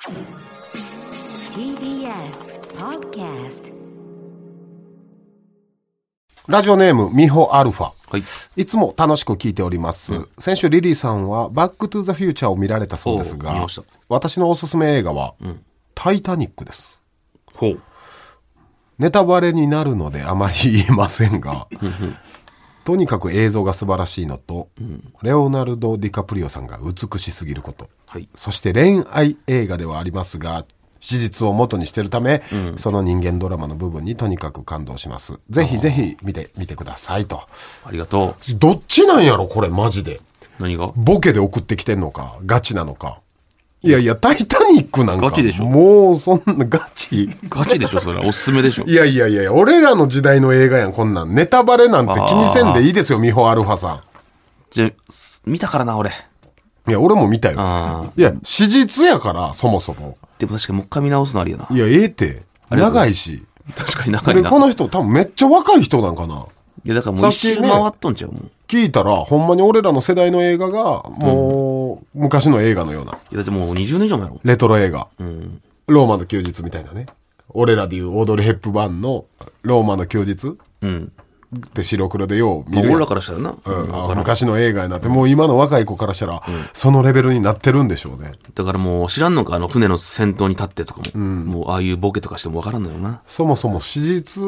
TBS Podcast ラジオネーム、ミホアルファ。はい。いつも楽しく聞いております。先週リリーさんはバックトゥザフューチャーを見られたそうですが私のおすすめ映画は、タイタニックです。ほう。ネタバレになるのであまり言えませんが、とにかく映像が素晴らしいのと、レオナルド・ディカプリオさんが美しすぎること、はいそして恋愛映画ではありますが、史実を元にしてるため、その人間ドラマの部分にとにかく感動します。ぜひぜひ見てみてくださいと。ありがとどっちなんやろこれマジで。う。何が？ボケで送ってきてんのか、ガチなのか。いやいや、タイタニックなんか。ガチでしょもう、そんな、ガチガチでしょ、それは。おすすめでしょ。いやいやいや、俺らの時代の映画やん、こんなん。ネタバレなんて気にせんでいいですよ、ミホアルファさじゃ見たからな、俺。ん。いや、俺も見たよ。あいや、史実やから、そもそも。でも確かにもう一回見直すのありやな。いや、ええって。長いし。確かに長いで、な。この人多分めっちゃ若い人なんかな。いや、だからもう一周回っとんちゃうもん。い聞いたら、ほんまに俺らの世代の映画が、もう、昔の映画のような。や、だってもう20年以上前やろ。レトロ映画。ローマの休日みたいなね。俺らでいうオードリー・ヘップバーンのローマの休日うん。って白黒でよう見まあ俺るやんらからしたらな。うん、昔の映画になって、もう今の若い子からしたら、そのレベルになってるんでしょうね。だからもう知らんのか、あの船の先頭に立ってとかも。もうああいうボケとかしてもわからんのよな。そもそも史実、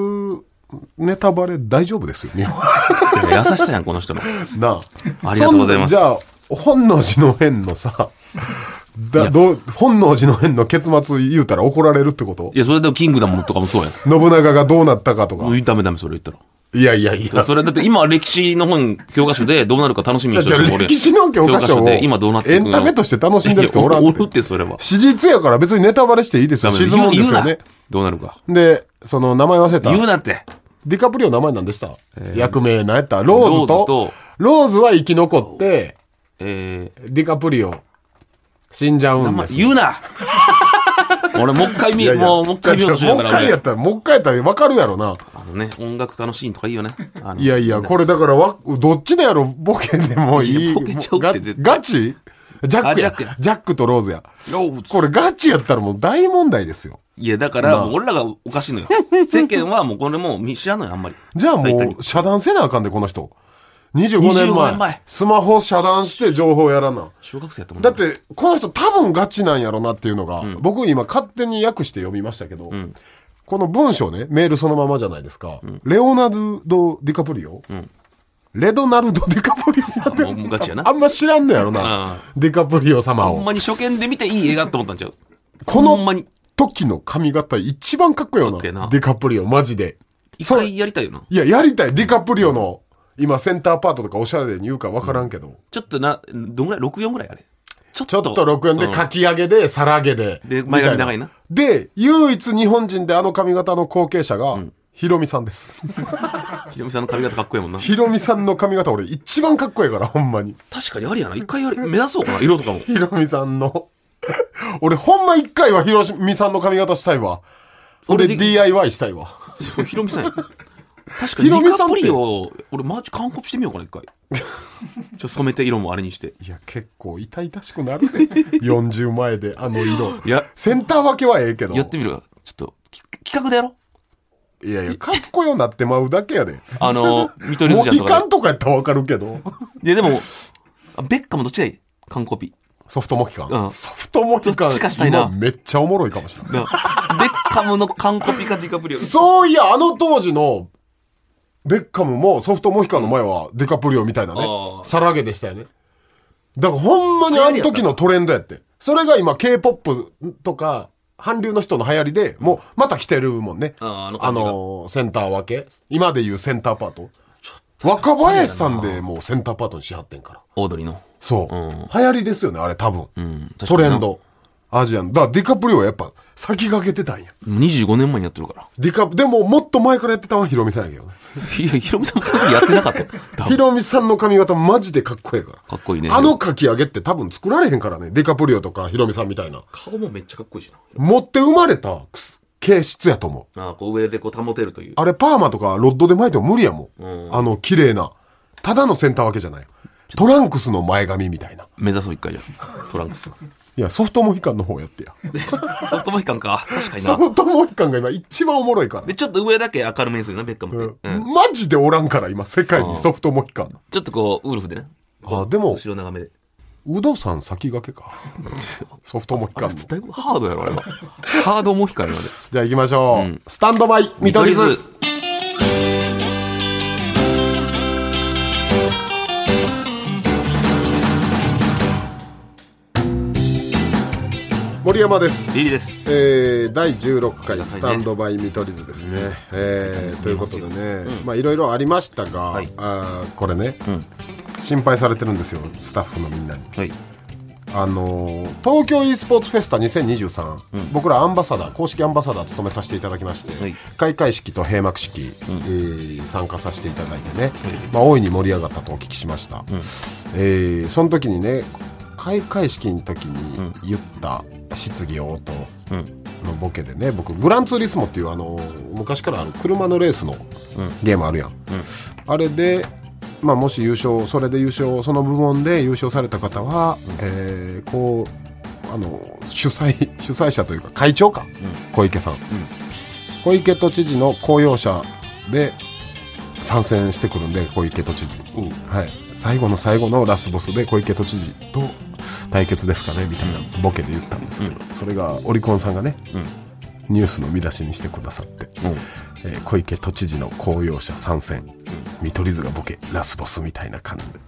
ネタバレ大丈夫ですよね。いや優しさやん、この人の。なあ。ありがとうございますじゃあ、本能寺の変のさ、だどう？本能寺の変の結末言うたら怒られるってこと？いや、それでもキングダムとかもそうやん。信長がどうなったかとか。ダメダメ、それ言ったら。いやいやいや。それだって今歴史の本、教科書でどうなるか楽しみにしてる人もおるやん歴史の教科書をで今どうなってエンタメとして楽しんでる人おらんおるって、それは。史実やから別にネタバレしていいですよ。沈むんですよ言うなね。どうなるか。で、その名前忘れた？言うなって。ディカプリオ名前何でした、役名何やった？ローズローズとと、ローズは生き残って、えディカプリオ、死んじゃー、うんです。言うな 俺もう一回見、いやいやもう、もう一回見ようとしてるもう一回やったら、もう一回やったら分かるやろな。あのね、音楽家のシーンとかいいよね。あのいやいや、これだからわ、どっちでやろボケでもいい？いやボケちゃうってガ絶対ガチ？ジャックやあジャックやジャックとローズや。ローズこれガチやったらもう大問題ですよ。いや、だから、もう俺らがおかしいのよ。世間はもうこれもう知らんのよ、あんまり。じゃあもう遮断せなあかんで、この人。25 25年前。年前スマホ遮断して情報やらな。小学生やったもんだって、この人多分ガチなんやろなっていうのが、僕今勝手に訳して読みましたけど、この文章ね、メールそのままじゃないですか。レオナルド・ディカプリオ、レドナルド・ディカプリオってあんま知らんのやろあな。ディカプリオ様を。ほんまに初見で見ていい映画って思ったんちゃう？この。時の髪型一番かっこよな。なディカプリオ、マジで。一回やりたいよな。いや、やりたい。ディカプリオの、今センターパートとかおしゃれで言うか分からんけど。ちょっとな、どんぐらい ?64 ぐらいあれ。ちょっと64でうんかき上げで、さらげで。で前髪長いなで、唯一日本人であの髪型の後継者が、ヒロミさんです。ひろみさんの髪型かっこいいもんな。ヒロミさんの髪型俺一番かっこいいから、ほんまに。確かにありやな。一回やり、目指そうかな、色とかも。ヒロミさんの。俺ほんま一回はヒロミさんの髪型したいわ。俺 DIY したいわ。ひろみさんや。確かに、ディカプリオ、俺マジ完コピしてみようかな、一回。ちょっと染めて色もあれにして。いや、結構痛々しくなるね。40前で、あの色。いや、センター分けはええけど。やってみるわ。ちょっと、き企画でやろう。いやいや、かっこよなってまうだけやで。あの、見取り図じゃんとかとかやったらわかるけど。いや、でも、あベッカムどっちがいい？完コピ。ソフトモヒカン。うんソフトモヒカン。どっちかしたいな今めっちゃおもろいかもしれない。なベッカムの完コピかディカプリオ。そういや、あの当時の、ベッカムもソフトモヒカンの前はデカプリオみたいなねさらげでしたよね。だからほんまにあの時のトレンドやって。それが今 K-POP とか、韓流の人の流行りで、もうまた来てるもんね。あのあのーセンター分け今でいうセンターパート。若林さんでもうセンターパートにしはってんから。オードリーの。そう。うん流行りですよね、あれ多分。うん。トレンド。アジアン。だからディカプリオはやっぱ先駆けてたんや。25年前にやってるから。ディカ、でももっと前からやってたのはヒロミさんやけどね。いや、ヒロミさんもその時やってなかったよ。多分ヒロミさんの髪型マジでかっこいいから。かっこいいね。あのかき上げって多分作られへんからね。ディカプリオとかヒロミさんみたいな。顔もめっちゃかっこいいしな。持って生まれた形質やと思う。ああ、こう上でこう保てるという。あれパーマとかロッドで巻いても無理やもんあの綺麗な。ただのセンターわけじゃない。トランクスの前髪みたいな。目指そう一回じゃん。トランクス。いや、ソフトモヒカンの方やってや。で ソソフトモヒカンか。確かにソな。フトモヒカンが今一番おもろいからで、。ちょっと上だけ明るめにするな、ベッカムって。うん。マジでおらんから、今、世界にソフトモヒカン。ちょっとこう、ウルフでね。あでも後ろ長めで。ウドさん先駆けか。ソフトモヒカンの。だいぶハードやろ、あれは。ハードモヒカンやろ、あれ。じゃあ行きましょう。スタンドバイ、見取り図。森山です。リリーです。えー、第16回スタンドバイ見取り図ですね。えーということでね、まあいろいろありましたが、はい。あーこれね、心配されてるんですよ、スタッフのみんなに。はい。あのー東京 e スポーツフェスタ2023、僕らアンバサダー公式アンバサダー務めさせていただきまして、はい。開会式と閉幕式、えー参加させていただいてね、まあ、大いに盛り上がったとお聞きしました、えーその時にね開会式の時に言った質疑応答のボケでね僕グランツーリスモっていうあのー昔からある車のレースのゲームあるやん、あれでまあ、もし優勝それで優勝その部門で優勝された方は、えーこうあの主催 主催者というか会長か、小池さん、小池都知事の公用車で参戦してくるんで小池都知事、はい、最後の最後のラスボスで小池都知事と対決ですかねみたいなボケで言ったんですけど、それがオリコンさんがね、ニュースの見出しにしてくださって、えー小池都知事の公用車参戦、見取り図がボケラスボスみたいな感じで、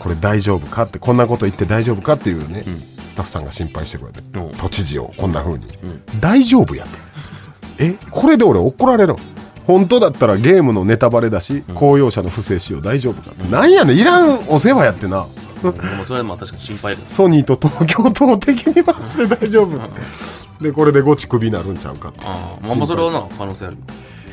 これ大丈夫かってこんなこと言って大丈夫かっていうね、スタッフさんが心配してくれて、うん。都知事をこんな風に、大丈夫やって。えこれで俺怒られる本当だったらゲームのネタバレだし、公用車の不正使用大丈夫かって、なんやねんいらんお世話やってな。でもそれはまあ確かに心配です。ソニーと東京都を敵に回して大丈夫でこれでゴチクビになるんちゃうかって。ああ、まあまあそれはな、可能性ある。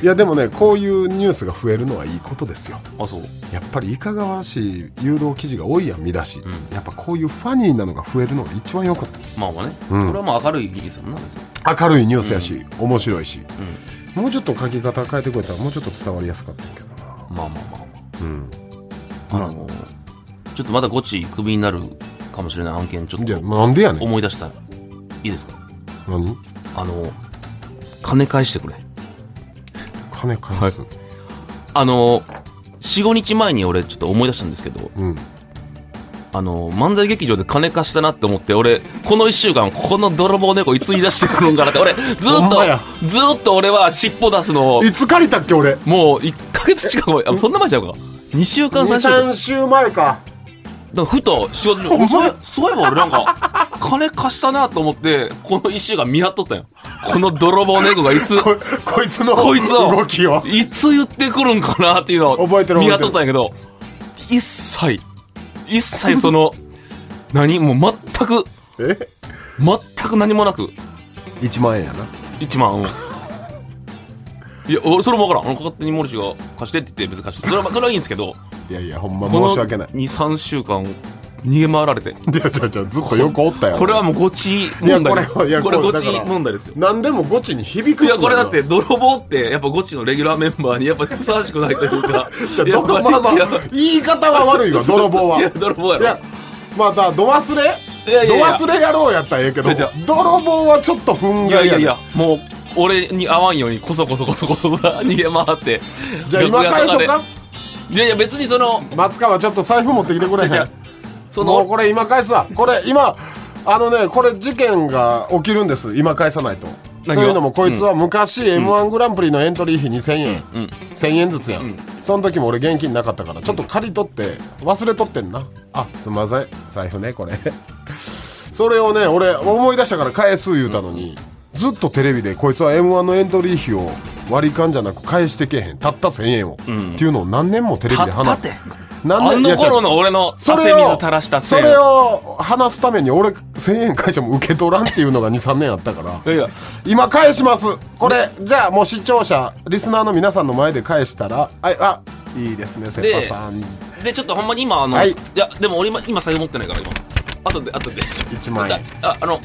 いやでもねこういうニュースが増えるのはいいことですよ。あ、そう。やっぱりいかがわしい誘導記事が多いやん見出し、やっぱこういうファニーなのが増えるのが一番よくないまあまあね。ん。これはまあ明るいニュースやもんな、別に。明るいニュースやし、面白いし、もうちょっと書き方変えてくれたらもうちょっと伝わりやすかったんやけどな。まあまあまあ。あの、ちょっとまだゴチクビになるかもしれない案件、ちょっじゃあとなんでやねん。思い出した。いいですか？何あの、金返してくれ。金返す、あの、4、5日前に俺ちょっと思い出したんですけど、うんあの、漫才劇場で金貸したなって思って、俺、この1週間、この泥棒猫いつ言い出してくるんかなって、俺、ずっとずっと俺は尻尾出すのを、いつ借りたっけ俺？もう1ヶ月近くそんな前ちゃうか？2週間、3週間。23週前か。だふと仕事中そういそういえば俺なんか金貸したなと思ってこの一週間見張っとったよ。この泥棒猫がいつここいつのこいつを動きを。いつ言ってくるんかなっていうのを見張っとったんやけど一切一切その 何もう全くえ？全く何もなく。1万円やな。1万うん。いや俺それも分からん。俺勝手に森氏が貸してって言って別に貸して。それはそれはいいんですけど。いやいやほんま申し訳ない。23週間逃げ回られて。いやじゃじゃずっと横おったよ。これはもうゴチ問題です。いやこれゴチ問題ですよ。何でもゴチに響くいや、これだって、泥棒って、やっぱゴチのレギュラーメンバーに、やっぱふさわしくないというか。じゃ泥まあまあいや言い方は悪いわ泥棒は。いや、泥棒やろ。いやまあだど忘れ？いやいやいや。ど忘れ野郎やったらええけど泥棒はちょっと憤慨いやいやいや、もう、俺に合わんように、こそこそこそこそさ、逃げ回って。じゃあ今返そうか？いやいや、別にその、松川ちょっと財布持ってきてくれへん？その、もうこれ今返すわ。これ今あのねこれ事件が起きるんです。今返さないと。というのもこいつは昔 m 1グランプリのエントリー費2000円、うん。1000円ずつやん、その時も俺現金なかったから。ちょっと借り取って忘れとってんな。あすんません。財布ねこれ。それをね俺思い出したから返す言うたのに、ずっとテレビでこいつは m 1のエントリー費を割り勘じゃなく返してけへん。たった1000円を、っていうのを何年もテレビたで話ったって。何あの頃の俺の汗水それを垂らしたそれを話すために俺1000円返しても受け取らんっていうのが23年あったからいやいや、今返しますこれじゃあもう視聴者リスナーの皆さんの前で返したらああいいですねセッパさんで、ちょっとほんまに今、あの、はいい、や、でも俺今、今財布持ってないから、今。後で、後で。1万円あ、あの、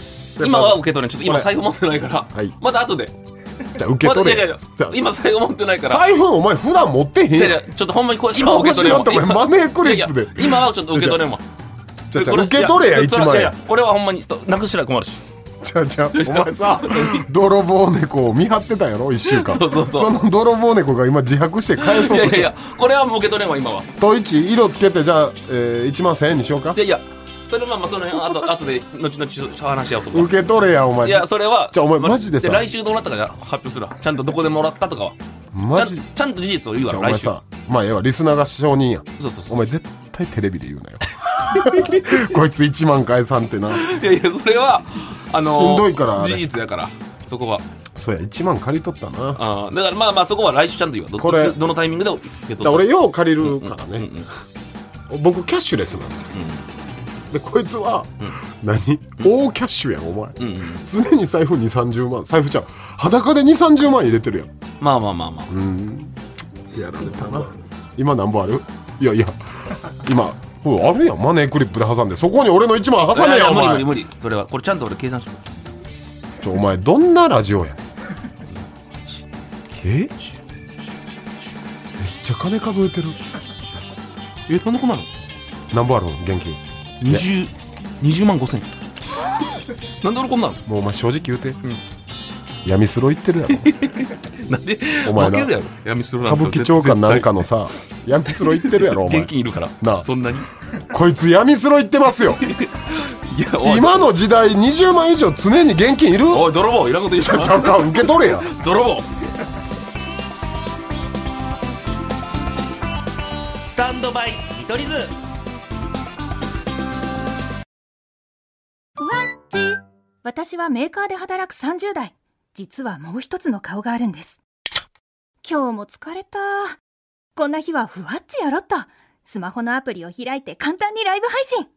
今は受け取れん。ちょっと今財布持ってないからはい、また後で。じゃあ受け取れ。ま今財布持ってないから。財布お前普段持ってへんやん。じゃあじゃあちょっとほんまにこれ今は受け取れんわ今欲しがってお前マネークリップで。今はちょっと受け取れんわ。じゃあじゃ受け取れやい1万これはほんまにとなくしたら困るし。じゃあじゃあお前さ泥棒猫を見張ってたやろ1週間。そうそうそう。の泥棒猫が今自白して返そうとしていやいやいやこれはもう受け取れんわ今は。と1色つけてじゃあ、えー、1万1000円にしようか。いやいやそれまあまあその辺あと 後で後々話し合おうとか受け取れやお前。いやそれはじゃあお前マジでさ。来週どうなったか発表するわ。ちゃんとどこでもらったとかは。マジ。ちゃんちゃんと事実を言うわ来週あお前さまあええわリスナーが承認や。そうそうそうお前絶対テレビで言うなよ。こいつ1万返さんってな。いやいやそれはあのーしんどいから事実やから。そこは。そうや1万借り取ったな。だかあーだからまあまあそこは来週ちゃんと言うわ。どこれどのタイミングで受け取ったら俺よう借りるからね、僕キャッシュレスなんですよ、でこいつは、何？大キャッシュやんお前、うんうん常に財布2 3 0万。財布ちゃう。裸で2 3 0万入れてるやん。まあまあまあまあ、やられたな。今何本ある？いやいや。今ほらあるやん。マネークリップで挟んで。そこに俺の1万挟めいやお前。無理無理無理。それはこれちゃんと俺計算しとく。ちょお前どんなラジオやねん？え？めっちゃ金数えてる。えなんでこんなの？何本あるの？現金 20, 20万5千なんで俺こんなの？もうお前正直言うて、闇スロ行ってるやろ。なんで？お前な。負けるやろ。闇するなん歌て舞伎町かなんかのさ闇スロ行ってるやろ お前。現金いるから。なあ。そんなに。こいつ闇スロ行ってますよ。今の時代20万以上常に現金いる？おい泥棒。いらんこと言うちゃちゃうか受け取れや。泥棒。スタンドバイ見取り図私はメーカーで働く30代。実はもう一つの顔があるんです。今日も疲れた。こんな日はふわっちやろっと。スマホのアプリを開いて簡単にライブ配信。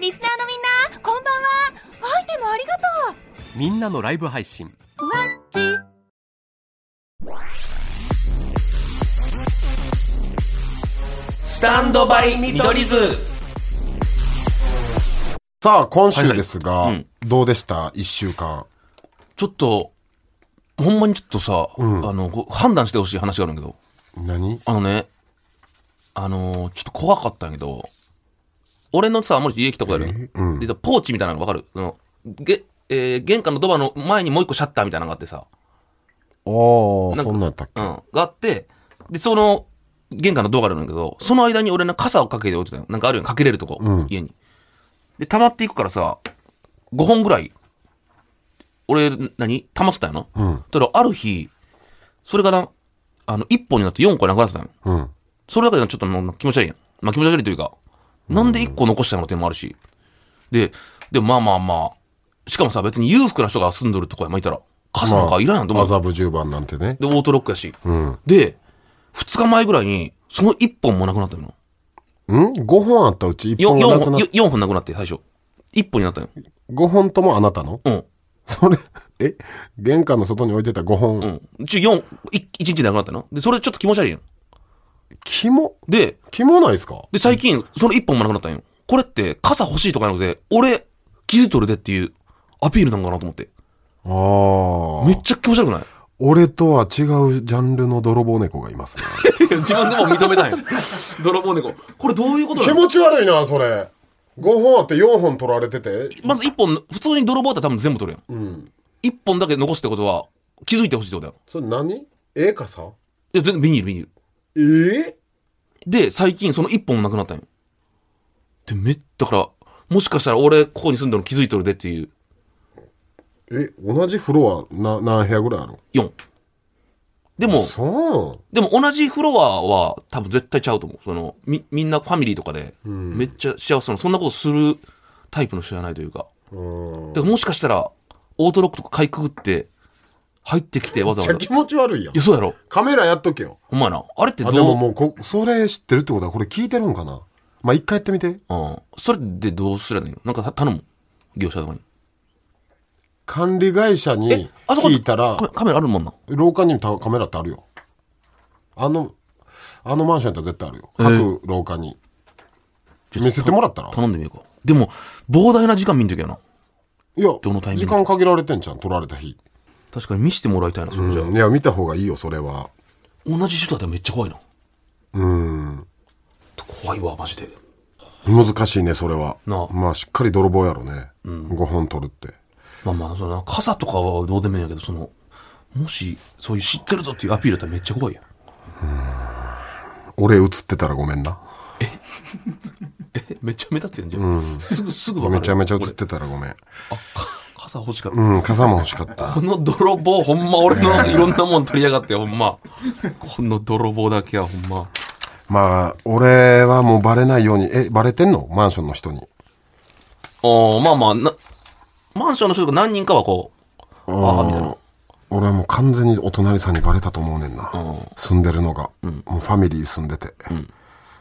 リスナーのみんな、こんばんは。アイテムありがとう。みんなのライブ配信ふわっち。スタンドバイ見取り図さあ今週ですが、はいはい。どうでした？1週間。ちょっとほんまにちょっとさ、ん。あのご判断してほしい話があるんだけど。何？あのねあのーちょっと怖かったんやけど俺のさもし家来たことある、うん。でポーチみたいなのわかる？そのげ、えー玄関のドアの前にもう一個シャッターみたいなのがあってさ、おーなんかそんなんやったっけ、うん、があって、で、その、玄関のドアがあるんだけど、その間に俺の傘をかけて置いてたよ。なんかあるよ、かけれるとこ、うん。家に。で、溜まっていくからさ、5本ぐらい、俺、何溜まってたよな。うんただ、ある日、それがな、あの、1本になって4個なくなってたの。うんそれだけでちょっと気持ち悪いやん。まあ気持ち悪いというか、なんで1個残したのっていうのもあるし。で、でもまあまあまあ、しかもさ、別に裕福な人が住んどるとこやまいたら、傘なんかいらんやんと思う。麻布十番なんてねで、オートロックやし。うんで、2日前ぐらいに、その1本もなくなったの。ん？5本あったうち1 4, 本本がなくなっよ4本なくなって、最初。1本になったの。5本ともあなたの？うん。それえ？玄関の外に置いてた5本、うん。うち4、1日でなくなったの？で、それちょっと気持ち悪いやん。キモで、キモないですか？で、最近、その1本もなくなったんよ。これって、傘欲しいとかなくて、俺、気づいとるでっていう、アピールなんかなと思って。ああめっちゃ気持ち悪くない？俺とは違うジャンルの泥棒猫がいますね 自分でも認めたんよ。泥棒猫。これどういうこと気持ち悪いなそれ5本あって4本取られててまず1本、普通に泥棒だったら多分全部取るやん。うん1本だけ残すってことは、気づいてほしいってことだよ。それ何？ええかさ？いや、全然ビニール、ビニール。え？えで、最近その1本もなくなったんよ。で、め、だから、もしかしたら俺、ここに住んでるの気づいとるでっていう、え同じフロアな何部屋ぐらいある4。でも、そでも同じフロアは多分絶対ちゃうと思う。その、み、みんなファミリーとかで、めっちゃ幸せな、そんなことするタイプの人じゃないというか。ううんだからもしかしたら、オートロックとか買いくぐって、入ってきてわざわざ。いめっちゃ気持ち悪いやんや、そうやろ。カメラやっとけよほんまやな。あれってどう？あでももうこそれ知ってるってことはこれ聞いてるんかな？まあ一回やってみてうん。それでどうすればいいの？なんかた頼む業者とかに。管理会社に聞いたらカメラあるもんな？廊下にもたカメラってあるよあのあのマンションやったら絶対あるよ各廊下に見せてもらったら？頼んでみようか。でも、膨大な時間見んときやな。いやどのタイミング？時間限られてんじゃん取られた日確かに見してもらいたいな、それじゃあ。いや見た方がいいよそれは同じ人だったらめっちゃ怖いな。うん怖いわ、マジで。難しいね、それは。まあ、しっかり泥棒やろね。5本取るって。まあまあ、その傘とかはどうでもいいんやけど、その、もし、そういう知ってるぞっていうアピールだったらめっちゃ怖いやん。俺映ってたらごめんな。え、めっちゃ目立つやん、じゃん。すぐ、すぐ分かる。めちゃめちゃ映っ俺てたらごめん。あ、か傘欲しかった。うん、傘も欲しかった。この泥棒、ほんま俺のいろんなもん取りやがって、ほんま。この泥棒だけはほんま。まあ、俺はもうバレないように、え、バレてんの？マンションの人に。ああ、まあまあ、な、マンションの人が何人かはこう、ああ、みたいな。俺はもう完全にお隣さんにバレたと思うねんな。住んでるのが。もうファミリー住んでて。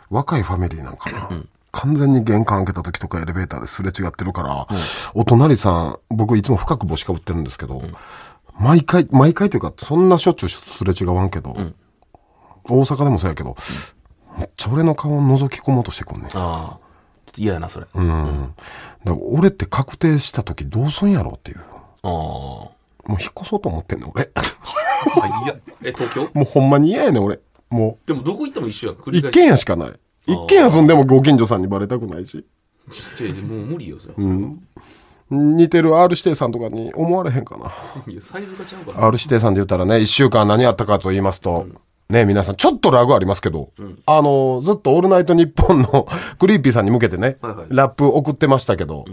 若いファミリーなんかな。完全に玄関開けた時とかエレベーターですれ違ってるから、お隣さん、僕いつも深く帽子かぶってるんですけど、毎回、毎回というか、そんなしょっちゅうすれ違わんけど、大阪でもそうやけど、めっちゃ俺の顔を覗き込もうとしてくんねん。ょっと嫌やな、それ。あうん。だから俺って確定した時どうすんやろうっていう。あ。もう引っ越そうと思ってんの俺。あいや、え、東京？もうほんまに嫌やねん俺。もでもどこ行っても一緒やん。一軒家しかない。一軒家住んでもご近所さんにバレたくないし。ちっもう無理よ、それ。似てる R 指定さんとかに思われへんかな。いや、サイズがちゃうから。R 指定さんで言ったらね、一週間何あったかと言いますと、ね、皆さん、ちょっとラグありますけど、あの、ずっとオールナイトニッポンの クリーピーさんに向けてね、はいはいラップ送ってましたけど、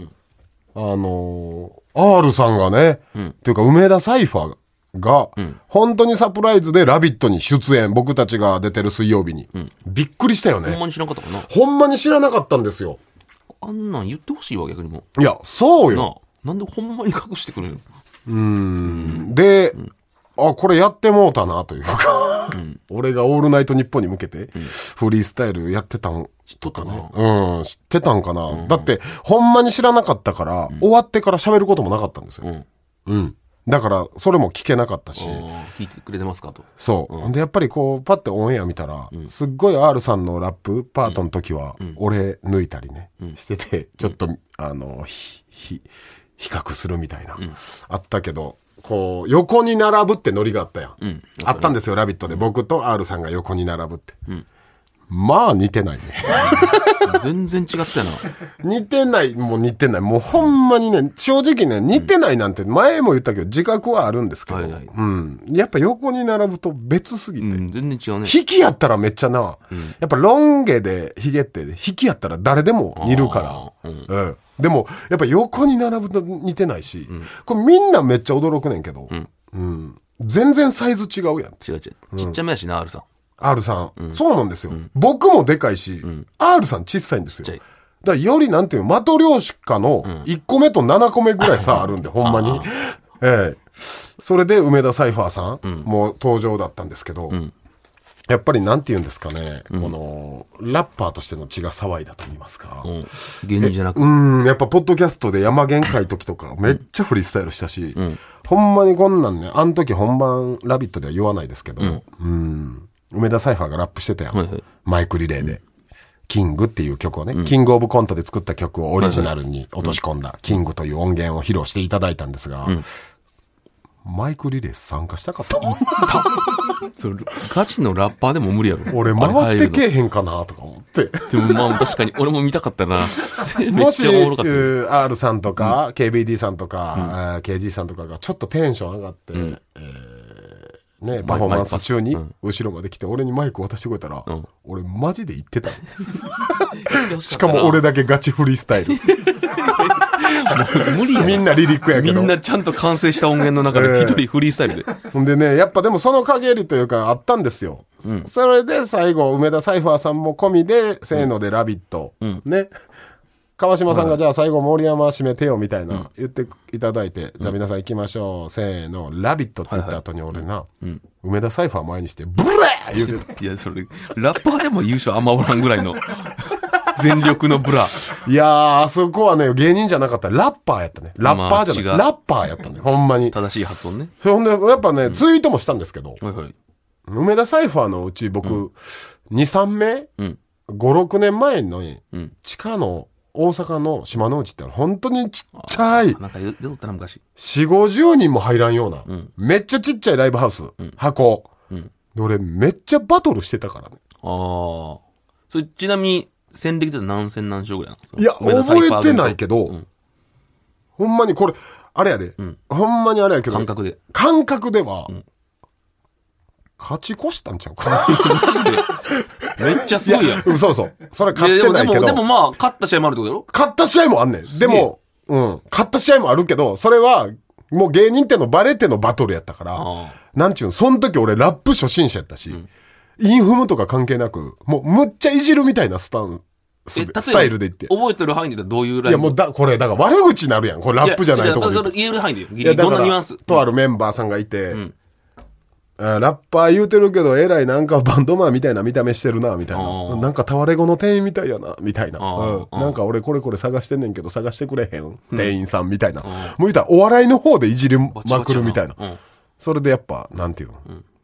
あの、R さんがね、というか梅田サイファーが、本当にサプライズでラヴィットに出演、僕たちが出てる水曜日に。びっくりしたよね。ほんまに知らなかったかな。ほんまに知らなかったんですよ。あんなん言ってほしいわ、逆にもいや、そうよ。あ。なんでほんまに隠してくれるの？で、あ、これやってもうたなというか、俺がオールナイトニッポンに向けて、フリースタイルやってたんとかね。うん、知ってたんかな。だって、ほんまに知らなかったから、終わってから喋ることもなかったんですよ。うん。うん。だから、それも聞けなかったし、聞いてくれてますかと。そう。で、やっぱりこう、パッてオンエア見たら、すっごい R さんのラップパートの時は、俺抜いたりね、してて、ちょっと、あの、ひ、ひ、比較するみたいな、あったけど、こう、横に並ぶってノリがあったやん。んあったんですよ、ラビットで。僕と R さんが横に並ぶって。まあ、似てないね。全然違ったよな。似てない、もう似てない。もうほんまにね、正直ね、似てないなんて前も言ったけど、自覚はあるんですけど、はいはいうん。やっぱ横に並ぶと別すぎて。うん、全然違うね。引きやったらめっちゃな、やっぱロン毛でヒゲって、引きやったら誰でも似るから。うんでも、やっぱ横に並ぶと似てないし、これみんなめっちゃ驚くねんけど、うん全然サイズ違うやん。違う違う。ちっちゃめやしな、R さん。R さん、そうなんですよ。僕もでかいし、R さん小さいんですよ。だよりなんていうの、的漁師かの1個目と7個目ぐらい差あるんで、ほんまに。ええ。それで梅田サイファーさんも登場だったんですけど、やっぱりなんて言うんですかね、この、ラッパーとしての血が騒いだと言いますか。うん。芸人じゃなく。うん、やっぱポッドキャストで山限界時とかめっちゃフリースタイルしたし、ほんまにこんなんね、あの時本番ラビットでは言わないですけど、うん、梅田サイファーがラップしてたやん。はいはいマイクリレーで。キングっていう曲をね、キングオブコントで作った曲をオリジナルに落とし込んだ、キングという音源を披露していただいたんですが、マイクリレー参加したかった それガチのラッパーでも無理やろ。俺回ってけえへんかなとか思って。のでもまあ確かに、俺も見たかったな。めっもし、ちゃおもろかった。えー R さんとか、KBD さんとか、えー KG さんとかがちょっとテンション上がって、えーね、パフォーマンス中に後ろまで来て俺にマイク渡してくれたら、ん俺マジで言ってた。ししかも俺だけガチフリースタイル。無理やみんなリリックやけど。みんなちゃんと完成した音源の中で一人フリースタイルで。ほんでね、やっぱでもその陰りというかあったんですよ。それで最後、梅田サイファーさんも込みで、せーのでラビット。ね。川島さんがじゃあ最後森山締めてよみたいな言っていただいて、じゃあ皆さん行きましょう。せーの、ラビットって言った後に俺な、梅田サイファー前にして、ブレー言うていや、それ、ラッパーでも優勝あんまおらんぐらいの、全力のブラ。いやー、あそこはね、芸人じゃなかった。ラッパーやったね。ラッパーじゃない。まあ違うラッパーやったね。ほんまに。正しい発音ね。ほんで、やっぱね、ツイートもしたんですけど、はいはい。梅田サイファーのうち僕、2、3名、うん。5、6年前のん地下の大阪の島の内って本当にちっちゃい、なんか出とったな、昔。4、50人も入らんような、めっちゃちっちゃいライブハウス、箱。んで俺めっちゃバトルしてたからね。ああ。それ、ちなみに、戦歴で何戦何勝ぐらいなの？いや、覚えてないけど、うん。ほんまにこれ、あれやで、ほんまにあれやけど、感覚で。感覚では、勝ち越したんちゃうかな。めっちゃすごいやん。うんそうそう。それい勝ってないけど、でも、でもまあ、勝った試合もあるってことやろ？勝った試合もあんねん。でも、うん、勝った試合もあるけど、それは、もう芸人ってのバレてのバトルやったから、あなんちゅうん、その時俺ラップ初心者やったし、インフムとか関係なく、もうむっちゃいじるみたいなスタンスタイルで言って。覚えてる範囲でどういうライン？いやもうだ、これ、だから悪口になるやん。これラップじゃないとこ言える範囲でどんなニュアンスとあるメンバーさんがいて、んあラッパー言うてるけど、えらいなんかバンドマンみたいな見た目してるな、みたいあな。ーなんかタワレコの店員みたいやな、みたいな。うんなんか俺これこれ探してんねんけど、探してくれへん。店員さんみたいな。もう言うたらお笑いの方でいじりまくるみたいな。うんそれでやっぱ、なんていうの、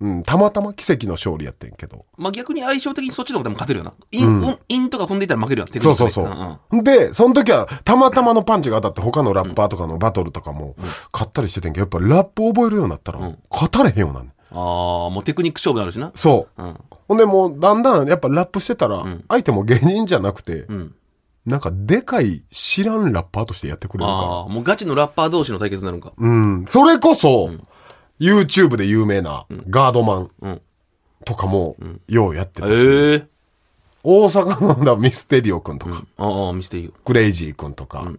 うん、たまたま奇跡の勝利やってんけど。まあ逆に相性的にそっちの方がでも勝てるよな。イン、うん、インとか踏んでいたら負けるよな。テクニックそうそうでそう。で、その時は、たまたまのパンチが当たって、他のラッパーとかのバトルとかも、勝ったりしててんけど、やっぱラップ覚えるようになったら、勝たれへんようになんねん。ああ、もうテクニック勝負になるしな。そう。うん。ほんでもう、だんだん、やっぱラップしてたら、相手も芸人じゃなくて、んなんか、でかい知らんラッパーとしてやってくれるから。ああ、もうガチのラッパー同士の対決になるんか。うん。それこそ、YouTube で有名な、ガードマンうん。とかも、ようやってたし、ええ。大阪のミステリオくんとか、ああ、見せていいよ。クレイジーくんとか、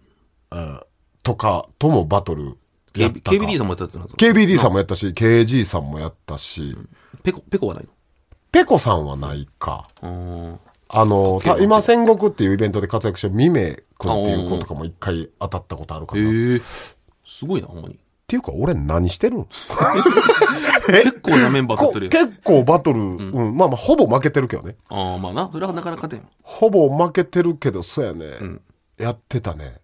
うん。とかともバトルやったか。KBD さんもやったってなった KBD さんもやったし、KG さんもやったし、ペコ、ペコはないペコさんはないか。のあの、た今戦国っていうイベントで活躍してるミメ君っていう子とかも一回当たったことあるかな。っへえ。すごいな、ほんまに。ていうか、俺何してるん？結構なメンバー取こってるよ。結構バトル、うん、まあまあ、ほぼ負けてるけどね。ああ、まあな。それはなかなか勝てん。ほぼ負けてるけど、そうやね。やってたね。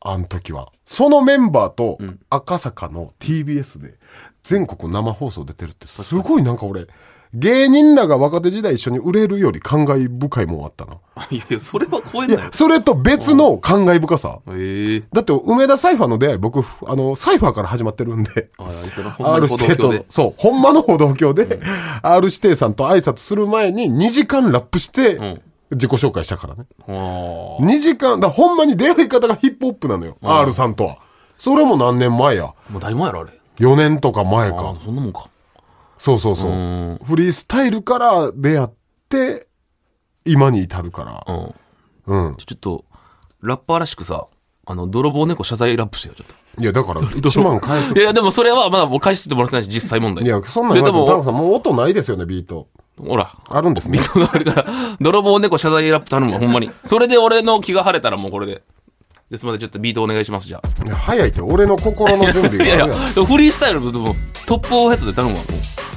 あの時は。そのメンバーと赤坂の TBS で全国生放送出てるってすごいなんか俺、芸人らが若手時代一緒に売れるより感慨深いもんあったな。いやいや、それは超えいないよや、。それと別の感慨深さ。ええ。だって、梅田サイファーの出会い、僕、あの、サイファーから始まってるんで。ああ、あいつらほんま R に歩指定と道橋で、。そう、ほんまの歩道橋で、R 指定さんと挨拶する前に2時間ラップしてん、自己紹介したからね。あ2時間、だからほんまに出会い方がヒップホップなのよ。R さんとは。それも何年前や？あ。もうだいぶ前やろ、あれ。4年とか前ああか。、そんなもんか。そうそうそう。んフリースタイルから出会って、今に至るからう。ん。うん。ちょっと、ラッパーらしくさ、あの、泥棒猫謝罪ラップしてよ、ちょっと。いや、だから、1万返すい。や、でもそれはまだもう返してもらってないし、実際問題。いや、そんなん言われても、タさん、もう音ないですよね、ビート。ほら、あるんですね。ビートがあるから、泥棒猫謝罪ラップ頼むわ、ほんまに。それで俺の気が晴れたらもうこれで。ですので、ちょっとビートお願いします、じゃあ。早いって、俺の心の準備 いやいやフリースタイルでも top of head で頼むわ、もう。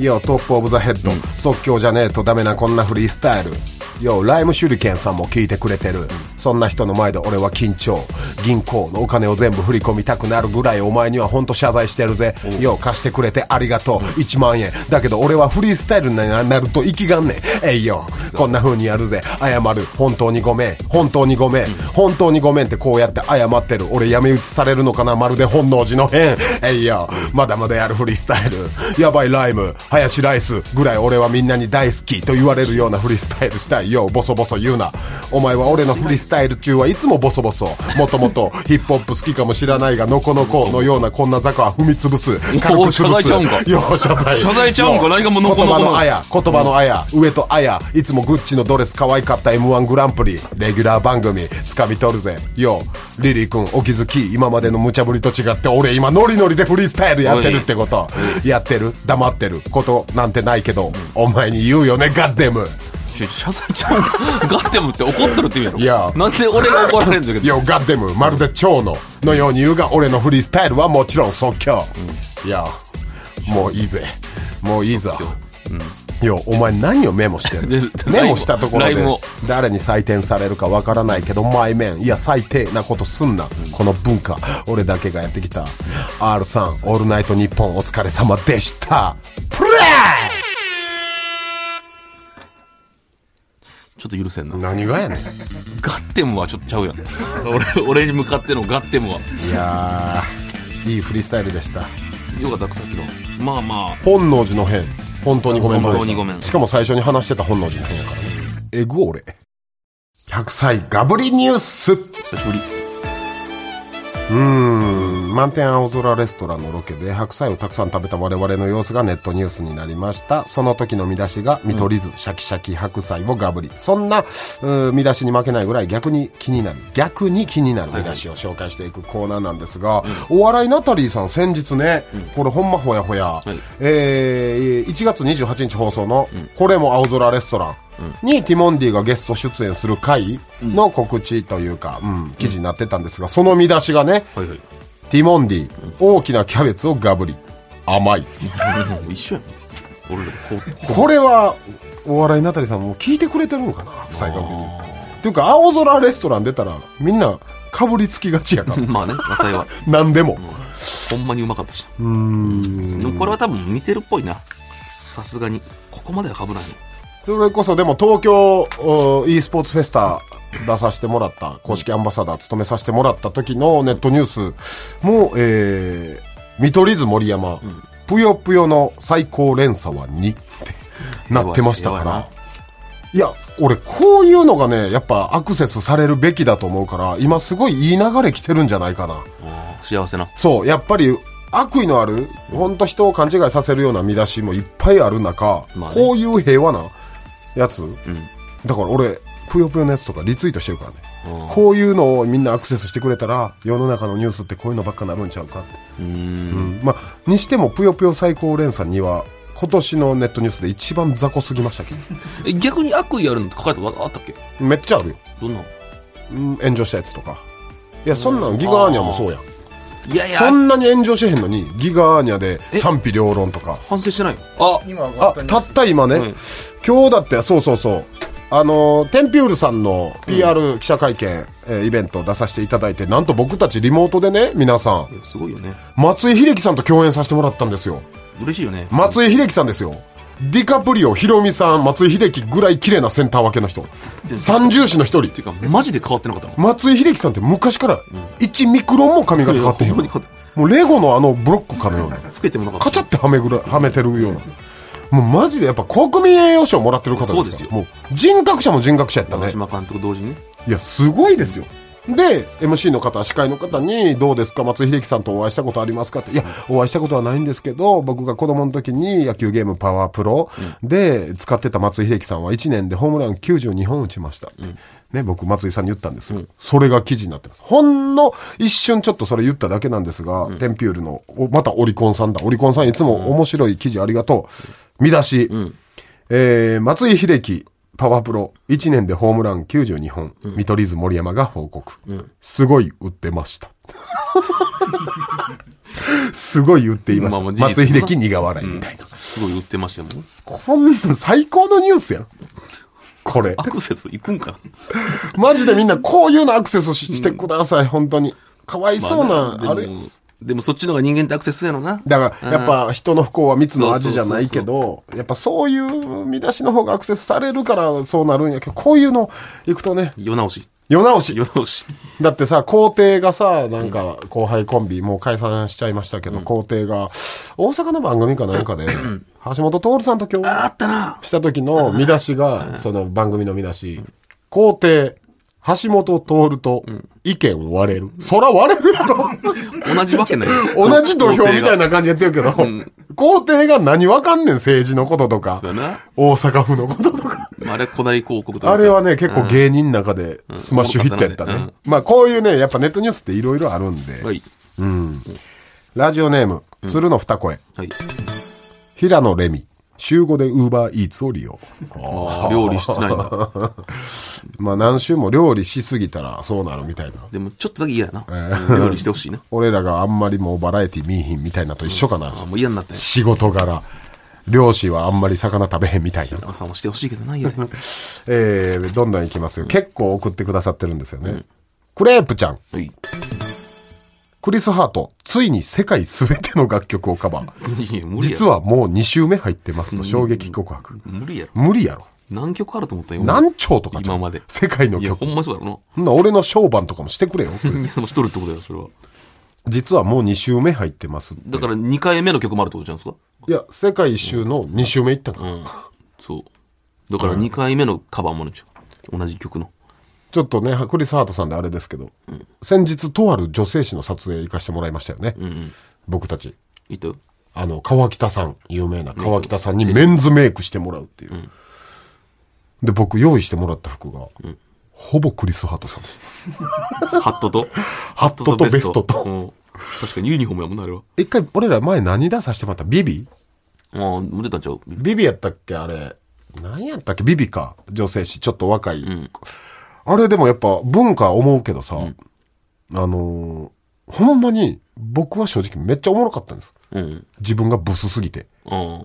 いや、 top of the head、即興じゃねえとダメなこんなフリースタイル。 Yo、ライム手裏剣さんも聞いてくれてる。そんな人の前で俺は緊張。銀行のお金を全部振り込みたくなるぐらいお前にはほんと謝罪してるぜ。 Yo、貸してくれてありがとう。1万円。だけど俺はフリースタイルになると息がんねん。 Ayy yo、こんな風にやるぜ。謝る。本当にごめん。本当にごめん。本当にごめんってこうやって謝ってる。俺闇討ちされるのかな？まるで本能寺の変。えいよ、まだまだやるフリースタイル。やばいライム、ハヤシライスぐらい俺はみんなに大好きと言われるようなフリースタイルしたいよ。ボソボソ言うな。お前は俺のフリースタイル中はいつもボソボソ。もともとヒップホップ好きかもしらないが、のこのこのようなこんな雑魚は踏み潰す。軽く潰す。謝罪ちゃう謝罪。謝罪ちゃうんか？よ何がもうのこのこ言葉のあや、言葉のあや、上とあや、いつもグッチのドレス可愛かった M1 グランプリ、レギュラー番組、掴み取るぜ。よ、リリー君お気づき、今までの無茶ぶりと違って、俺今ノリノリでフリースタイルやってるってこと。やってる？黙ってる？ことなんてないけど、お前に言うよね、ガッデム。ちょ謝罪ちゃう。ガッテムって怒ってるって言うやろ。いやなんで俺が怒られるんだけど。よ、ガッデム、まるで蝶野のように言うが、俺のフリースタイルはもちろん即興。いや、もういいぜ。もういいぞ。よ、お前何をメモしてでる メモしたところで誰に採点されるかわからないけど、前面、いや最低なことすんな。この文化、俺だけがやってきた。R さん、オールナイトニッポンお疲れ様でした。プレちょっと許せんな。イ何がやねん。いガッテムはちょっとちゃうやん。俺、俺に向かってのガッテムは。やー、いいフリースタイルでした。よかった、さっきの。まあまあ。本能寺の変。本当にごめん本当にごめんしかも最初に話してた本能寺の変やからね。えぐ俺。100歳ガブリニュース久しぶり。うーん満天青空レストランのロケで白菜をたくさん食べた我々の様子がネットニュースになりました。その時の見出しが見取り図、シャキシャキ白菜をガブリ。そんな見出しに負けないぐらい逆に気になる。逆に気になる見出しを紹介していくコーナーなんですが、お笑いナタリーさん先日ね、これほんまほやほや、い。えー1月28日放送の「これも青空レストラン」にティモンディがゲスト出演する回の告知というか、うん記事になってたんですがその見出しがねはいはい。ティモンディ、大きなキャベツをガブリ。甘い。一緒やん。俺らこれは、お笑いナタリさんも聞いてくれてるのかな白菜ガブリです。っていうか、青空レストラン出たら、みんな、かぶりつきがちやから。まあね、野菜は。何でも。ほんまにうまかったし。でもこれは多分見てるっぽいな。さすがに。ここまではかぶらない。それこそ、でも東京お e スポーツフェスタ出させてもらった、公式アンバサダー務めさせてもらった時のネットニュースも、えー、見取り図森山、ぷよぷよの最高連鎖は2ってなってましたから。い。いや、俺、こういうのがね、やっぱアクセスされるべきだと思うから、今すごいいい流れ来てるんじゃないかな。幸せな。そう、やっぱり、悪意のある、本当人を勘違いさせるような見出しもいっぱいある中、まあね。こういう平和なやつ、だから俺、ぷよぷよのやつとかリツイートしてるからね。こういうのをみんなアクセスしてくれたら、世の中のニュースってこういうのばっかなるんちゃうかって。うーん。うん。まあ、にしても、ぷよぷよ最高連鎖には、今年のネットニュースで一番雑魚すぎましたけ？ど、え、逆に悪意あるのって書かれたことあったっけ？めっちゃあるよ。どんなの？うん炎上したやつとか。いやそんなんギガアーニャもそうやん。いやいや、そんなに炎上してへんのにギガアーニャで賛否両論とか。反省してない？よ。あ、あたった今ね、うん。今日だってそうそうそうあのーテンピュールさんの PR 記者会見、えーイベント出させていただいてなんと僕たちリモートでね皆さん。すごいよね。松井秀喜さんと共演させてもらったんですよ。嬉しいよね。松井秀喜さんですよ。ディカプリオヒロミさん松井秀喜ぐらい綺麗なセンター分けの人。三重視の一人。ていうか、マジで変わってなかったの松井秀喜さんって昔から1ミクロンも髪型変わってへんもうレゴのあのブロックかのように。老けてもなかった。カチャってはめぐらはめてるようなもうマジでやっぱ国民栄誉賞もらってる方ですそうですよ。もう人格者も人格者やったね。長嶋監督同時に？ね。いやすごいですよ。で MC の方司会の方に「どうですか松井秀喜さんとお会いしたことありますか?」って「いやお会いしたことはないんですけど僕が子供の時に野球ゲームパワープロで使ってた松井秀喜さんは1年でホームラン92本打ちましたって、ね、僕松井さんに言ったんですよ、それが記事になってます。ほんの一瞬ちょっとそれ言っただけなんですが、テンピュールのおまたオリコンさんだ。オリコンさんいつも面白い記事ありがとう。見出し、えー松井秀喜パワープロ。1年でホームラン92本、見取り図森山が報告、すごい打ってました。すごい打っていました、まあ松井秀喜苦笑いみたいな、すごい売ってましたもん。こん最高のニュースやんこれ。アクセス行くんかマジでみんなこういうのアクセスししてください、本当に。かわいそうな、あれ？でも、でもそっちの方が人間ってアクセスやろな。だから、やっぱ人の不幸は蜜の味じゃないけど、やっぱそういう見出しの方がアクセスされるからそうなるんやけど、こういうの行くとね、世直し。世直し。世直し。だってさ、皇帝がさ、なんか後輩コンビ、もう解散しちゃいましたけど、皇帝が、大阪の番組かなんかで、橋本徹さんと共ああ演ったな。した時の見出しが、その番組の見出し、皇帝、橋本徹と意見割れる。そら割れるやろ 同じわけない。同じ土俵みたいな。な感じでやってるけど、皇帝が何わかんねん、政治のこととか。大阪府のこととか。あれ誇大広告とかあれはね、結構芸人の中でスマッシュヒットやったね。うんまあこういうね、やっぱネットニュースっていろいろあるんで、はい。ラジオネーム、鶴の二声、はい。平野レミ、週5でウーバーイーツを利用。料理してないんだ。まあ何週も料理しすぎたらそうなるみたいな。でもちょっとだけ嫌やな。うん料理してほしいな。俺らがあんまりもうバラエティ見いひんみたいなと一緒かな。あもう嫌になっ。仕事柄。漁師はあんまり魚食べへんみたいな。朝もしてほしいけどな、嫌で。えー、どんどんいきますよ。結構送ってくださってるんですよね。クレープちゃん、はい。クリス・ハート、ついに世界すべての楽曲をカバー。実はもう2週目入ってますと衝撃告白。無理やろ。無理やろ。何曲あると思った？よ。何丁とか今まで世界のいや、曲。ほんまそうやろそんな俺の小判とかもしてくれよ。でもしとるってことだよ、それは。実はもう2週目入ってますだから2回目の曲もあるってことじゃないですか。いや、世界一周の2週目行ったかうん。そう。だから2回目のカバーもあるんちゃう。同じ曲の。ちょっとね、クリス・ハートさんであれですけど、先日とある女性誌の撮影行かしてもらいましたよね。僕たち。いいとあの、川北さん、有名な川北さんにメンズメイクしてもらうっていう。で、僕用意してもらった服が、ほぼクリス・ハートさんです。ハットと？ハットとベストとうん確かにユニフォームやもんな、あれは。一回、俺ら前何出させてもらった？ビビ？ああ、出たんちゃう？ビビやったっけ？あれ。何やったっけ？ビビか。女性誌。ちょっと若い。あれでもやっぱ文化思うけどさ、あのーほんまに僕は正直めっちゃおもろかったんです。うん。自分がブスすぎて。うん。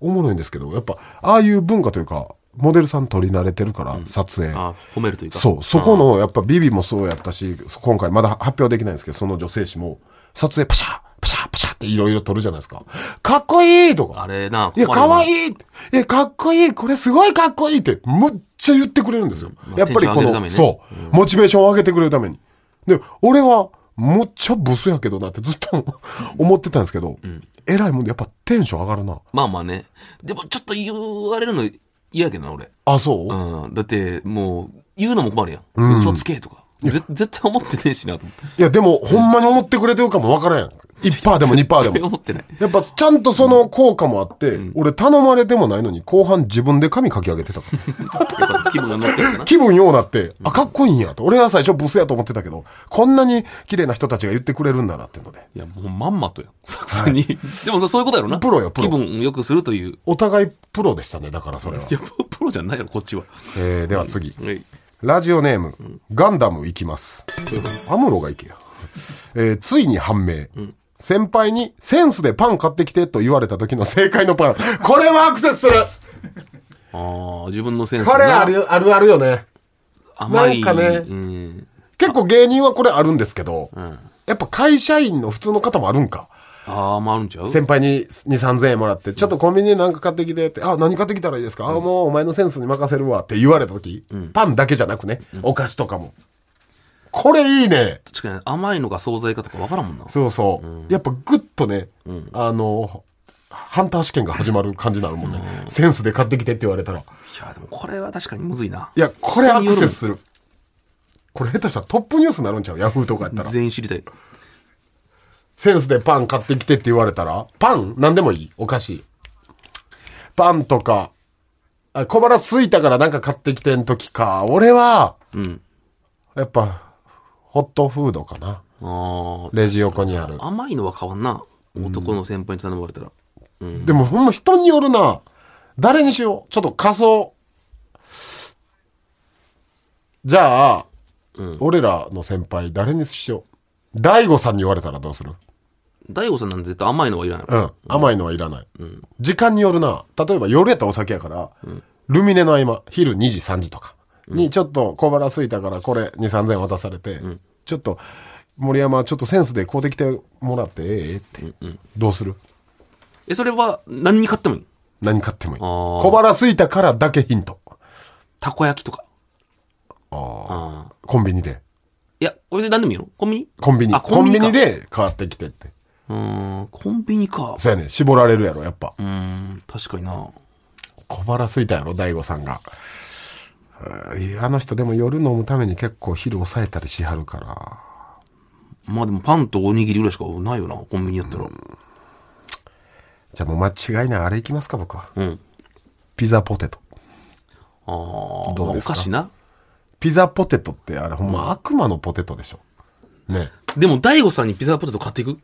おもろいんですけど、やっぱ、ああいう文化というか、モデルさん撮り慣れてるから、撮影。あ褒めるというか。そう、そこの、やっぱビビもそうやったし、今回まだ発表できないんですけど、その女性誌も、撮影パシャっていろいろ撮るじゃないですか。かっこいいとか。あれな、いや、かわい。いいいや、かっこいいこれすごいかっこいいって、むっちゃ言ってくれるんですよ。あやっぱりこの、ねそう、モチベーションを上げてくれるために。で、俺は、むっちゃブスやけどなってずっと思ってたんですけど、えらいもんでやっぱテンション上がるな。まあまあね。でもちょっと言われるの嫌やけどな、俺。あ、そう、うん。だって、もう、言うのも困るやん。嘘つけとか。ぜ絶対思ってねえしなと思って。いや、でも、ほんまに思ってくれてるかもわからんやん。1%でも2%で絶対も。思ってない。やっぱ、ちゃんとその効果もあって、俺頼まれてもないのに、後半自分で髪かき上げてたから。やっぱ気分が乗ってるかな。気分ようなって、あ、かっこいいんやと。俺は最初ブスやと思ってたけど、こんなに綺麗な人たちが言ってくれるんだなってので。いや、もうまんまとや。さすがに。でもそういうことやろな。プロよプロ気分良くするという。お互いプロでしたね、だからそれはい。や、ププロじゃないやろ、こっちは。えー、では次。はい。ラジオネーム、ガンダム行きます。アムロが行けや。えーついに判明。先輩にセンスでパン買ってきてと言われた時の正解のパン。これはアクセスするああ、自分のセンスなこれある、あるあるよね。甘い。なんかねうん。結構芸人はこれあるんですけど、やっぱ会社員の普通の方もあるんか。ああ、まああるんちゃう？先輩に2、3000円もらって、ちょっとコンビニで何か買ってきてって、あ、何買ってきたらいいですか、あ、もうお前のセンスに任せるわって言われた時、パンだけじゃなくね、お菓子とかも。これいいね。確かに甘いのか惣菜かとかわからんもんな。そうそう。やっぱグッとね、あの、ハンター試験が始まる感じになるもんね。センスで買ってきてって言われたら。いいや、でもこれは確かにむずいな。や、これアクセスする。これ下手したらトップニュースになるんちゃう？ヤフーとかやったら。全員知りたい。センスでパン買ってきてって言われたら、パン？何でもいいお菓子。パンとか、あ小腹空いたからなんか買ってきてん時か。俺は、うん。やっぱ、ホットフードかな。あレジ横にあるあ。。甘いのは変わんな。男の先輩に頼まれたら。でもほんま人によるな。誰にしよう。ちょっと仮想。じゃあ、俺らの先輩誰にしよう。大悟さんに言われたらどうする？大悟さんなんて絶対甘いのはいらんやろ。うん。甘いのはいらない。時間によるな。例えば夜やったらお酒やから、ルミネの合間、昼2時、3時とかにちょっと小腹空いたからこれ2、3000円渡されて、ちょっと、森山ちょっとセンスで買うてきてもらってええって。どうする？え、それは何に買ってもいい？何買ってもいい。小腹空いたからだけヒント。たこ焼きとか。あああ。コンビニで。いや、別に何でもいいの？コンビニ？コンビニ。あ、コンビ。ニで買ってきてって。うーん、コンビニか。そうやね。絞られるやろ、やっぱ。うーん、確かにな。小腹空いたやろ、大悟さんが。あの人でも夜飲むために結構昼抑えたりしはるから。まあでもパンとおにぎりぐらいしかないよな、コンビニやったら。じゃあもう間違いないあれいきますか、僕は。うん。ピザポテト。ああ、どうですか？お菓子な。ピザポテトってあれほんま悪魔のポテトでしょ。ね。でも、大悟さんにピザポテト買っていく？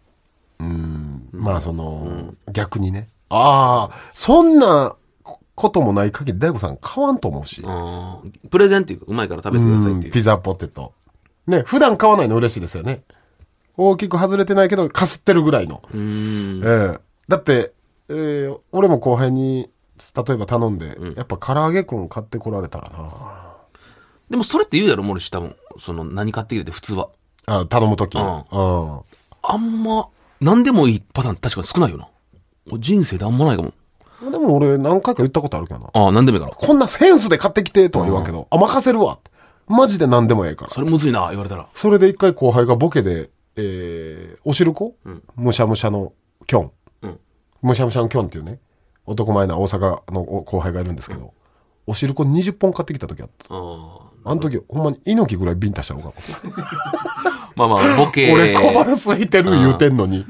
まあその、逆にね。ああ、そんなこともない限り大悟さん買わんと思うし。プレゼンっていうか、うまいから食べてくださいっていう。ピザポテト。ね、普段買わないの嬉しいですよね。大きく外れてないけど、かすってるぐらいの。うーん。ええだって、えー俺も後輩に、例えば頼んで、やっぱ唐揚げくん買ってこられたらな。でもそれって言うやろ、モリシ多分。その、何買ってきてって普通は。あ頼むとき。うんうん。あんま、何でもいいパターン確かに少ないよな。人生であんまないかも。でも俺何回か言ったことあるけどな。ああ、何でもいいから。こんなセンスで買ってきてとは言わんけど、あ、任せるわ。マジで何でもええから。それむずいな、言われたら。それで一回後輩がボケで、えー、おしるこ、むしゃむしゃのキョン。うんむしゃむしゃのキョンっていうね、男前な大阪の後輩がいるんですけど、おしるこ20本買ってきた時あった。ああ、あの時、ほんまに猪木ぐらいビンタしたのか。まあまあ、ボケ、俺小腹空いてる言うてんのに。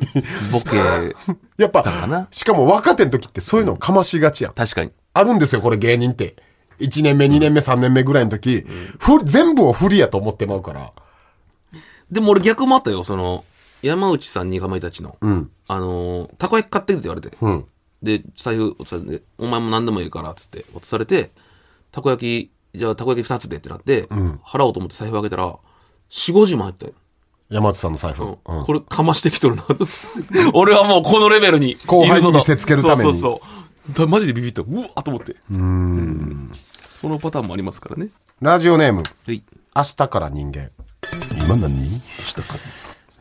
ボケ、やっぱしかも若手の時ってそういうのかましがちやん。確かに。あるんですよ、これ芸人って。1年目、2年目、3年目ぐらいの時、ふ全部を不利やと思ってまうから。でも俺逆もあったよ、その、山内さんにかまいたちの。んあのー、たこ焼き買ってくれって言われて。うん。で、財布渡されて、お前も何でもいいから、つって渡されて、たこ焼き、じゃあたこ焼き2つでってなって、払おうと思って財布開けたら、4、50万入ったよ。山内さんの財布。うんうんこれかましてきとるな。俺はもうこのレベルに。後輩にいるぞと見せつけるためにそうそうそう。だマジでビビった。うわっと思って。そのパターンもありますからね。ラジオネーム、はい。明日から人間。今何？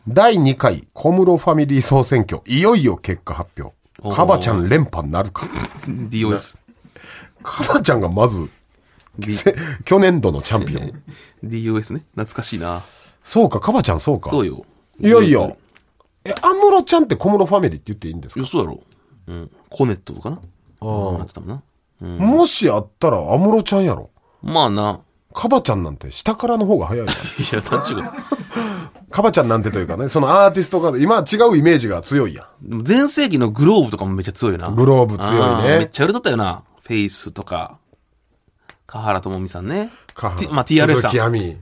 第2回小室ファミリー総選挙、いよいよ結果発表。カバちゃん連覇なるか。DOS。カバちゃんがまず、去年度のチャンピオン。DOS ね。懐かしいな。そうか、カバちゃんそうか。そうよ。いよいよ。え、安室ちゃんって小室ファミリーって言っていいんですか？いや、そうやろ。うん。コネットとかな。ああ。なってたもんな。もしあったら安室ちゃんやろ。まあな。カバちゃんなんて下からの方が早い。いや、なんちゅうこと。カバちゃんなんてというかね、そのアーティストが、今は違うイメージが強いやん。でも前世紀のグローブとかもめっちゃ強いな。グローブ強いねめっちゃ売れとったよな。フェイスとか。川原智美さんね。か T- まあ TRS さん鈴木亜美。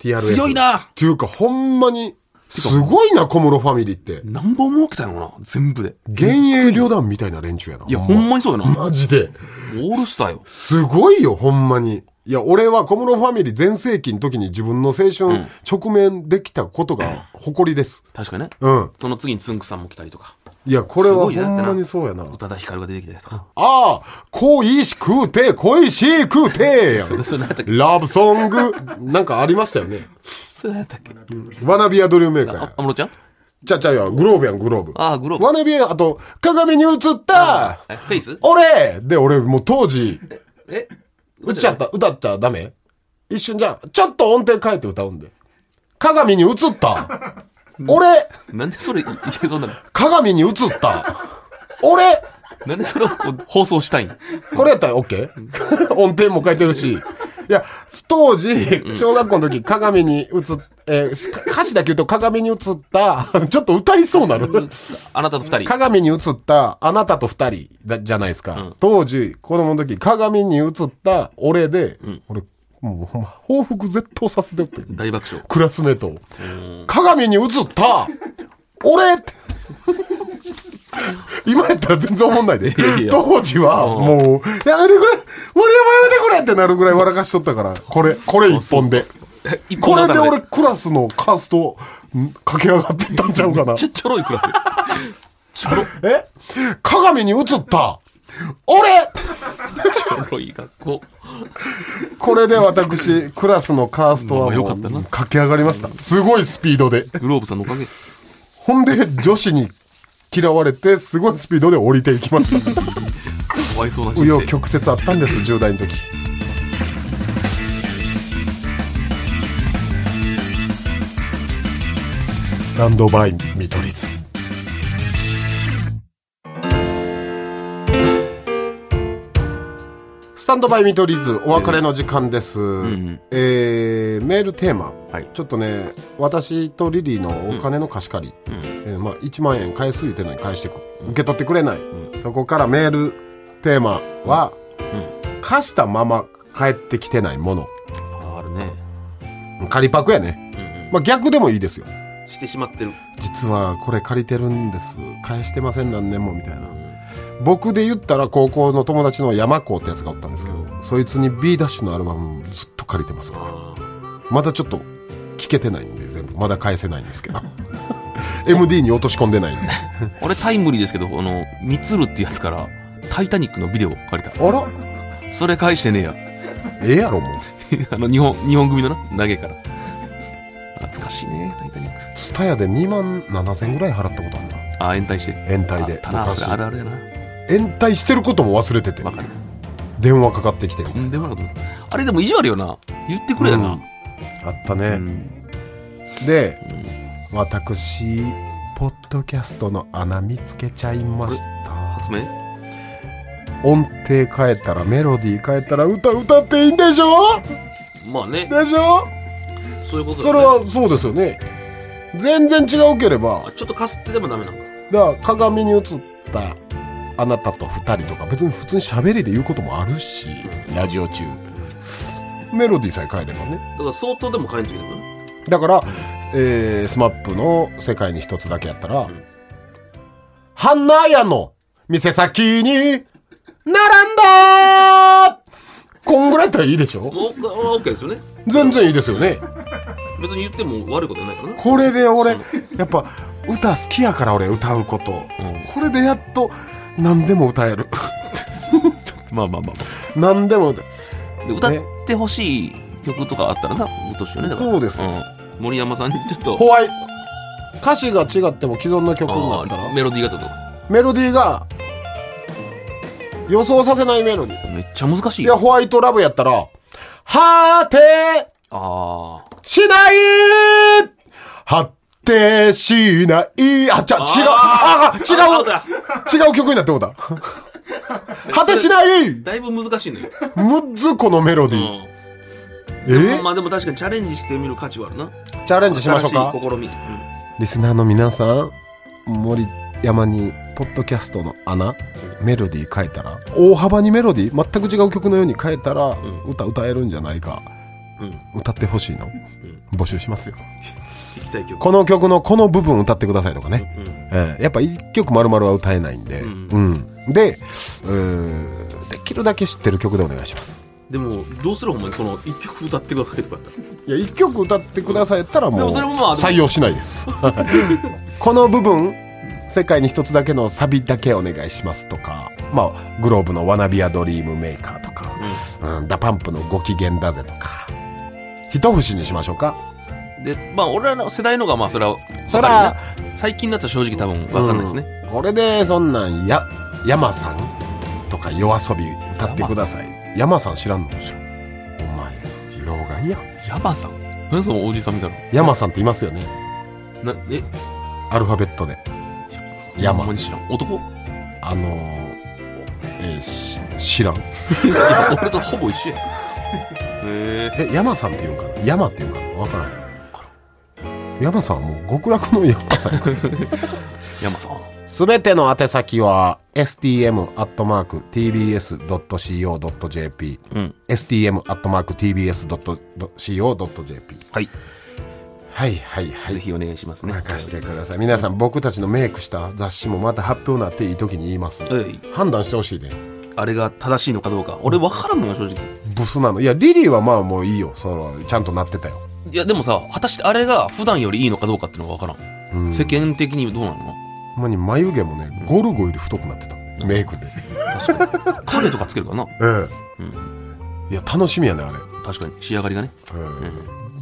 TRS。強いなっていうか、ほんまに、すごいな、小室ファミリーって。何本も起きたよな。全部で。幻影旅団みたいな連中やな。いや、ほんまにそうやな。マジで。オールスターよ。すごいよ、ほんまに。いや、俺は小室ファミリー全盛期の時に自分の青春直面できたことが誇りです。確かにね。うん。その次につんくさんも来たりとか。いや、これはほんまにそうやな。宇多田ヒカルが出てきたりとか。ああ、恋しくて、恋しくてやんそれ何やったっけ？ラブソング、なんかありましたよね。それ何やったっけ？ワナビアドリームメーカーあや、。安室ちゃん？ちゃちゃや、グローブやん、グローブ。ああ、グローブ。ワナビア、あと、鏡に映った、え、フェイス？俺で、俺もう当時、え？歌っちゃった、歌っちゃダメ？一瞬じゃあ、ちょっと音程変えて歌うんで。鏡に映った。俺なんでそれ、いけそうなの？鏡に映った。俺なんでそれを放送したいん？これやったら OK? 音程も変えてるし。いや、当時、小学校の時、鏡に映っ、えーし歌詞だけ言うと鏡に映った、ちょっと歌いそうなる。あなたと二人。鏡に映ったあなたと二人だじゃないですか。当時、子供の時、鏡に映った俺で、俺、もう報復絶倒させてって。大爆笑。クラスメートを。鏡に映った俺って今やったら全然思んないで。当時は、もう、やめてくれ森山やめてくれってなるぐらい笑かしとったから、これ、これ一本で。一これで俺クラスのカースト、ん駆け上がってったんちゃうかなめっ。ちゃろいクラスよ。ちょろ、え？鏡に映った俺ちょろい学校。これで私、クラスのカーストはもう駆け上がりました。すごいスピードで。グローブさんのおかげ。ほんで、女子に嫌われて、すごいスピードで降りていきました。かわいそうな人紆余生。曲折あったんです、10代の時。スタンドバイ見取り図。タンドバイ見取り図、お別れの時間です。んえーメールテーマ。はい。ちょっとね、私とリリーのお金の貸し借り、うん。えーまあ、1万円返す言うてんのに返してく受け取ってくれない、そこからメールテーマは、貸したまま返ってきてないものああるね。仮パクやね、うんうん。まあ、逆でもいいですよしてしまってる。実はこれ借りてるんです返してません何年もみたいな僕で言ったら高校の友達の山子ってやつがおったんですけどそいつに B ダッシュのアルバムずっと借りてます僕まだちょっと聞けてないんで全部まだ返せないんですけど MD に落とし込んでないんで 俺タイムリーですけど、あの、ミツルってやつから、タイタニックのビデオ借りた。あらそれ返してねえや。ええやろもう あの、日本、日本組のな、投げから。懐かしいね、タイタニック。ツタヤで2万7000円ぐらい払ったことあるなああ、延滞して。延滞であったな、そ昔れあるあるやな。延滞してることも忘れてて。わかる。電話かかってきて。とんでもあれでも意地悪よな。言ってくれやな。あったね、うん。で、私ポッドキャストの穴見つけちゃいました。発明？音程変えたらメロディー変えたら歌歌っていいんでしょ？まあね。でしょ？そういうことそれはそうですよね。全然違うければ。あちょっとかすってでもダメなんか。だから鏡に映ったあなたと二人とか別に普通に喋りで言うこともあるしラジオ中。メロディーさえ変えればね。だから相当でも変えんといけないからねだから、えー、スマップの世界に一つだけやったら、ハンナ屋の店先に並んだこんぐらいやったらいいでしょ？もうオッケーですよね。全然いいですよね。別に言っても悪いことはないからなこれで俺やっぱ歌好きやから俺歌うこと、ん。これでやっと何でも歌える。まあまあまあ。何でも歌で歌ってほしい曲とかあったらな歌ってほしいよねだから。そうですん。森山さんにちょっと。ホワイ歌詞が違っても既存の曲になったら。あーメロディーがってこメロディーが予想させないメロディー。とめっちゃ難しいいや、よホワイトラブやったら、果てああしない果てしない。あ、ちゃ、違う。ああ違う。違う曲になってもうた。果てしない。だいぶ難しいのよ、むっずこのメロデうィー。ん、え？まあでも確かにチャレンジしてみる価値はあるな。チャレンジしましょうか。試み、うんリスナーの皆さん、森山に、ポッドキャストの穴、メロディー変えたら、大幅にメロディー、全く違う曲のように変えたら、歌歌えるんじゃないか。うん。歌ってほしいの、募集しますよ。この曲のこの部分歌ってくださいとかね。うん。ええやっぱ一曲丸々は歌えないんで、ううん。んでうーできるだけ知ってる曲でお願いします。でもどうするほんまにこの一曲歌ってくださいとかやったら。いや一曲歌ってくださいやったらもでう採用しないです。この部分世界に一つだけのサビだけお願いしますとかまあグローブの「ワナビアドリームメーカー」とか、うん、ダパンプの「ご機嫌だぜ」とか一節にしましょうかでまあ俺らの世代のがまあそれはそら最近のやつは正直多分分かんないですね、うん。これでそんなんや山さんとか夜遊び歌ってください。山さん知らんのお前二郎がいやヤバさん？何そのおじさんみたい山さんっていますよね。ななえ？アルファベットで。山。ほんまに知らん。男？あのーえーし知らん？俺とほぼ一緒や。へええ山さんって言うんかな？山って言うんかな？分からん山さんはもう極楽の山さんや。山さん。すべての宛先は stm.tbs.co.jp、うん。Stm.tbs.co.jp はい。はいはいはい。ぜひお願いしますね。任してください。皆さん僕たちのメイクした雑誌もまた発表になっていい時に言います。はい判断してほしいね。あれが正しいのかどうか。俺分からんのよ正直。ブスなの。いやリリーはまあもういいよ。そのちゃんとなってたよいやでもさ果たしてあれが普段よりいいのかどうかっていうのが分からん、世間的にどうなの？ほんまに眉毛もねゴルゴより太くなってた。メイクで。影とかつけるからな。ええ。いや楽しみやねあれ。確かに。仕上がりがね。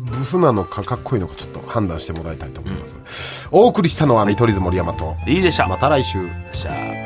ブスなのかかっこいいのかちょっと判断してもらいたいと思います、お送りしたのは見取り図森山と。いいでした。また来週。しゃ